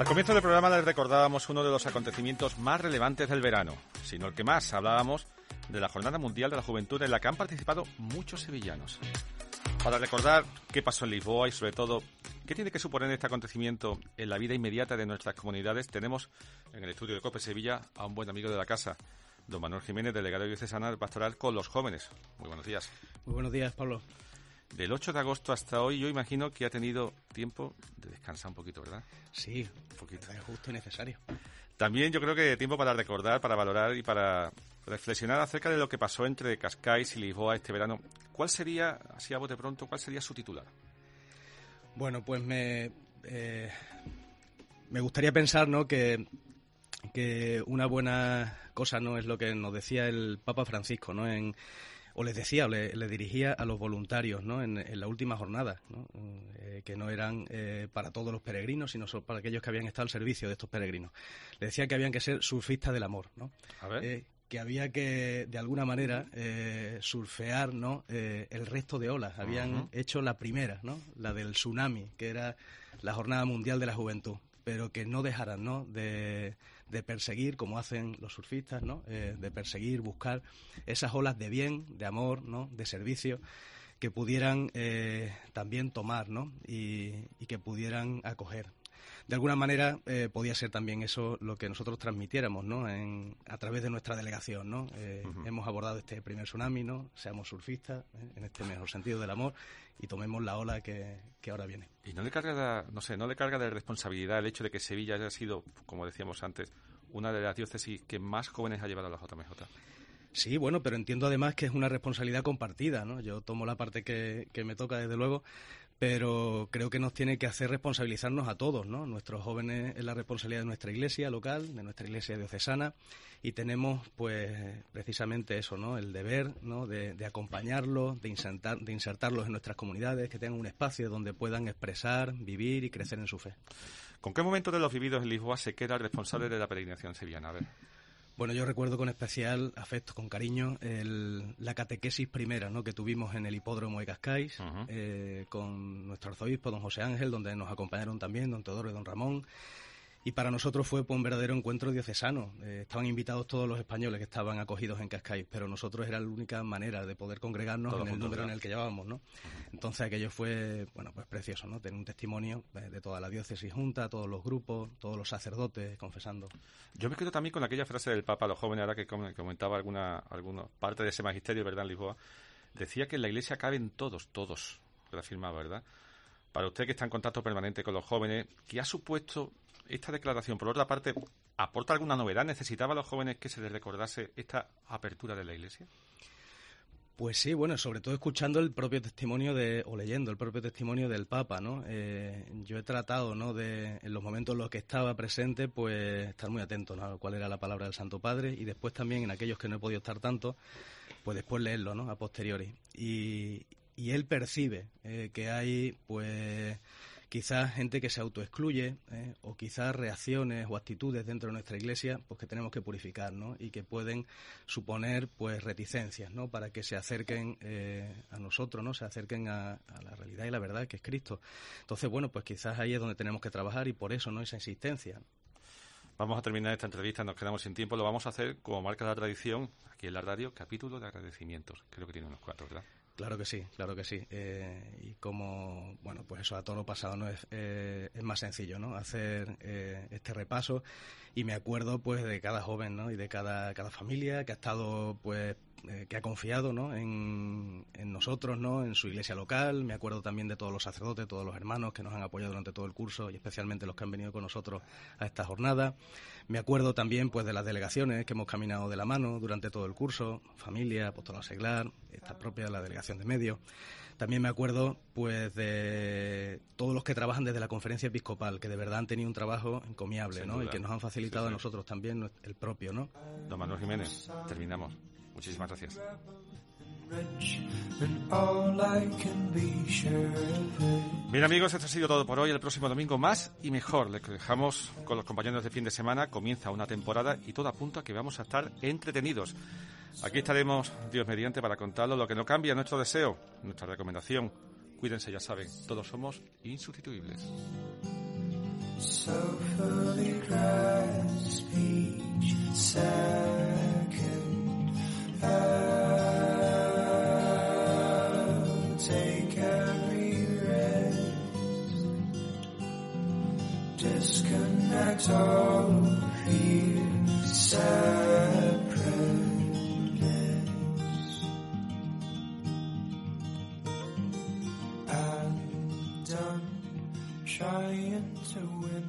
Al comienzo del programa les recordábamos uno de los acontecimientos más relevantes del verano, sino el que más hablábamos de la Jornada Mundial de la Juventud en la que han participado muchos sevillanos. Para recordar qué pasó en Lisboa y sobre todo qué tiene que suponer este acontecimiento en la vida inmediata de nuestras comunidades, tenemos en el estudio de COPE Sevilla a un buen amigo de la casa, don Manuel Jiménez, delegado diocesano pastoral con los jóvenes. Muy buenos días. Muy buenos días, Pablo. Del 8 de agosto hasta hoy, yo imagino que ha tenido tiempo de descansar un poquito, ¿verdad? Sí, un poquito. Es justo y necesario. También yo creo que tiempo para recordar, para valorar y para reflexionar acerca de lo que pasó entre Cascais y Lisboa este verano. ¿Cuál sería, así a bote pronto, cuál sería su titular? Bueno, pues me, eh, me gustaría pensar ¿no? que, que una buena cosa no es lo que nos decía el Papa Francisco ¿no? en, o les decía o le, dirigía a los voluntarios ¿no? en, la última jornada, ¿no? Eh, que no eran eh, para todos los peregrinos, sino para aquellos que habían estado al servicio de estos peregrinos. Le decía que habían que ser surfistas del amor, ¿no? Eh, que había que, de alguna manera, surfear ¿no? el resto de olas. Habían hecho la primera, ¿no? la del tsunami, que era la Jornada Mundial de la Juventud, pero que no dejaran ¿no? de de perseguir, como hacen los surfistas, ¿no? Eh, de perseguir, buscar esas olas de bien, de amor, ¿no? de servicio que pudieran eh, también tomar ¿no? y, que pudieran acoger. De alguna manera eh, podía ser también eso lo que nosotros transmitiéramos ¿no? En, a través de nuestra delegación. ¿no? Hemos abordado este primer tsunami, ¿no? seamos surfistas, en este mejor sentido del amor, y tomemos la ola que, que, ahora viene. ¿Y no le carga, no sé, no le carga de responsabilidad el hecho de que Sevilla haya sido, como decíamos antes, una de las diócesis que más jóvenes ha llevado a la JMJ. Sí, bueno, pero entiendo además que es una responsabilidad compartida, ¿no? Yo tomo la parte que, que me toca, desde luego, pero creo que nos tiene que hacer responsabilizarnos a todos, ¿no? Nuestros jóvenes es la responsabilidad de nuestra iglesia local, de nuestra iglesia diocesana, y tenemos, pues, precisamente eso, ¿no? El deber, ¿no? De, acompañarlos, de, insertar, de insertarlos en nuestras comunidades, que tengan un espacio donde puedan expresar, vivir y crecer en su fe. ¿Con qué momento de los vividos en Lisboa se queda el responsable de la peregrinación sevillana? A ver. Bueno, yo recuerdo con especial afecto, con cariño, la catequesis primera ¿no? que tuvimos en el hipódromo de Cascais, eh, con nuestro arzobispo, don José Ángel, donde nos acompañaron también don Teodoro y don Ramón. Y para nosotros fue pues, un verdadero encuentro diocesano. Eh, estaban invitados todos los españoles que estaban acogidos en Cascais, pero nosotros era la única manera de poder congregarnos en el número en el que llevábamos, ¿no? Entonces aquello fue, bueno, pues precioso, ¿no? Tener un testimonio de toda la diócesis junta, todos los grupos, todos los sacerdotes confesando. Yo me quedo también con aquella frase del Papa a los jóvenes, ahora que comentaba alguna, alguna parte de ese magisterio, ¿verdad, en Lisboa? Decía que en la iglesia caben todos, todos, lo afirmaba, ¿verdad? Para usted que está en contacto permanente con los jóvenes, ¿qué ha supuesto esta declaración, por otra parte, aporta alguna novedad? ¿Necesitaba a los jóvenes que se les recordase esta apertura de la Iglesia? Pues sí, bueno, sobre todo escuchando el propio testimonio de, o leyendo el propio testimonio del Papa, ¿no? Eh, yo he tratado, ¿no? De, en los momentos en los que estaba presente, pues estar muy atento, ¿no? A cuál era la palabra del Santo Padre y después también en aquellos que no he podido estar tanto, pues después leerlo, ¿no? A posteriori. Y, y él percibe eh, que hay, pues quizás gente que se autoexcluye eh, o quizás reacciones o actitudes dentro de nuestra iglesia pues que tenemos que purificar y que pueden suponer pues reticencias ¿no? para que se acerquen eh, a nosotros no se acerquen a, la realidad y la verdad que es Cristo entonces bueno pues quizás ahí es donde tenemos que trabajar y por eso no esa insistencia Vamos a terminar esta entrevista, nos quedamos sin tiempo. Lo vamos a hacer como marca la tradición, aquí en la radio, capítulo de agradecimientos. Creo que tiene unos cuatro, ¿verdad? Claro que sí, claro que sí. Eh, y como, bueno, pues eso a todo lo pasado no es, eh, es más sencillo, ¿no? Hacer eh, este repaso y me acuerdo pues de cada joven, ¿no? Y de cada, cada familia que ha estado pues eh, que ha confiado ¿no? en, nosotros, ¿no? en su iglesia local. Me acuerdo también de todos los sacerdotes, todos los hermanos que nos han apoyado durante todo el curso y especialmente los que han venido con nosotros a esta jornada. Me acuerdo también pues, de las delegaciones que hemos caminado de la mano durante todo el curso, familia, apostolado seglar, esta propia la delegación de medios. También me acuerdo pues de todos los que trabajan desde la conferencia episcopal, que de verdad han tenido un trabajo encomiable, ¿no? Y que nos han facilitado a nosotros también el propio, ¿no? Don Manuel Jiménez, terminamos. Muchísimas gracias. Bien amigos, esto ha sido todo por hoy. El próximo domingo más y mejor. Les dejamos con los compañeros de fin de semana. Comienza una temporada y todo apunta a que vamos a estar entretenidos. Aquí estaremos, Dios mediante, para contarlo lo que no cambia nuestro deseo, nuestra recomendación. Cuídense, ya saben, todos somos insustituibles. Disconnect all fear, separateness. I'm done trying to win